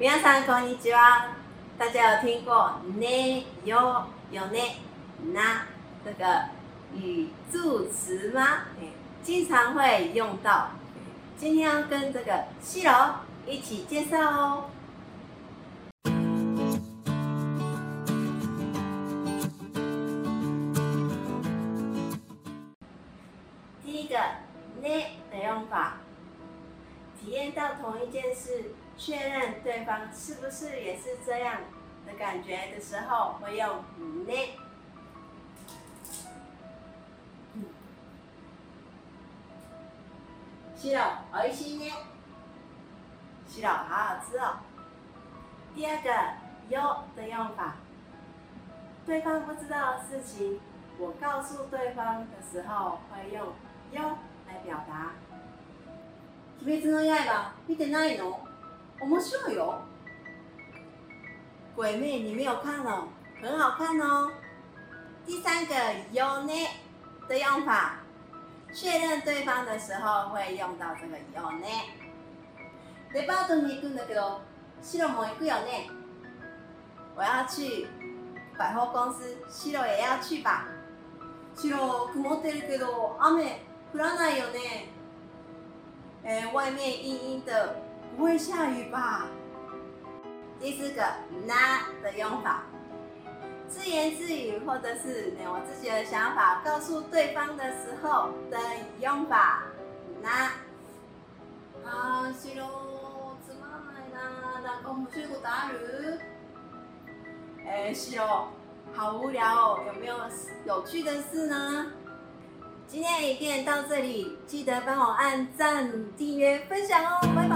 皆さんこんにちは。大家有听过ね、よ、よね、な这个语助词吗？经常会用到。今天要跟这个西罗一起介绍哦。第一个ね的用法。体验到同一件事，确认对方是不是也是这样的感觉的时候，会用呢。嗯，吃了，好吃呢。吃了，好好吃哦。第二个，哟的用法，对方不知道的事情，我告诉对方的时候会用哟。鬼滅の刃見てないの面白いよ。鬼妹你没有看哦，很好看哦。第三个 “yo 的用法，确认对方的时候会用到这个 “yo デパートに行くんだけど、シも行くよね。我要去百货公司，シ也要去吧。シ曇ってるけど雨降らないよね。哎，外面阴阴的，不会下雨吧？第四个那的用法，自言自语或者是我自己的想法告诉对方的时候的用法，na。哎，是哦，真麻烦啊！那个有趣的事呢？哎，是哦，好无聊哦！有没有有趣的事呢？今天的影片到这里，记得帮我按赞、订阅、分享哦。拜